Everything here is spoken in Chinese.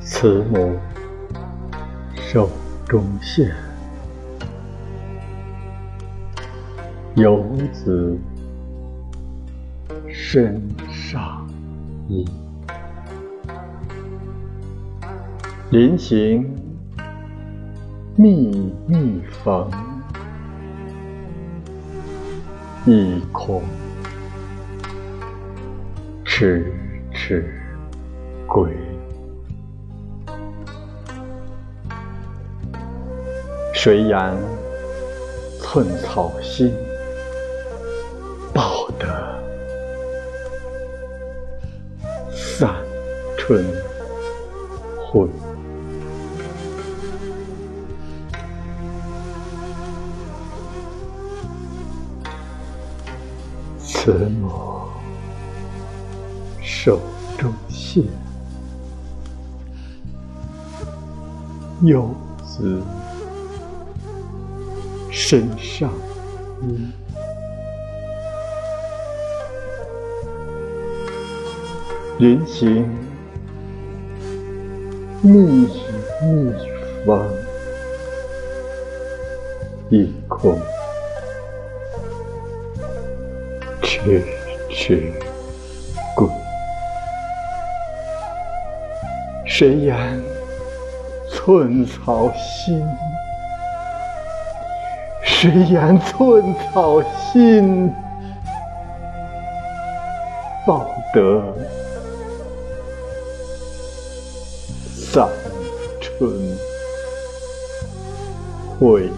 慈母手中线，游子身上衣。临行密密缝，意恐迟迟归。谁言寸草心，报得三春晖？慈母手中线，游子。身上衣，临行密密缝，意恐迟迟归。谁言寸草心？谁言寸草心，报得三春晖？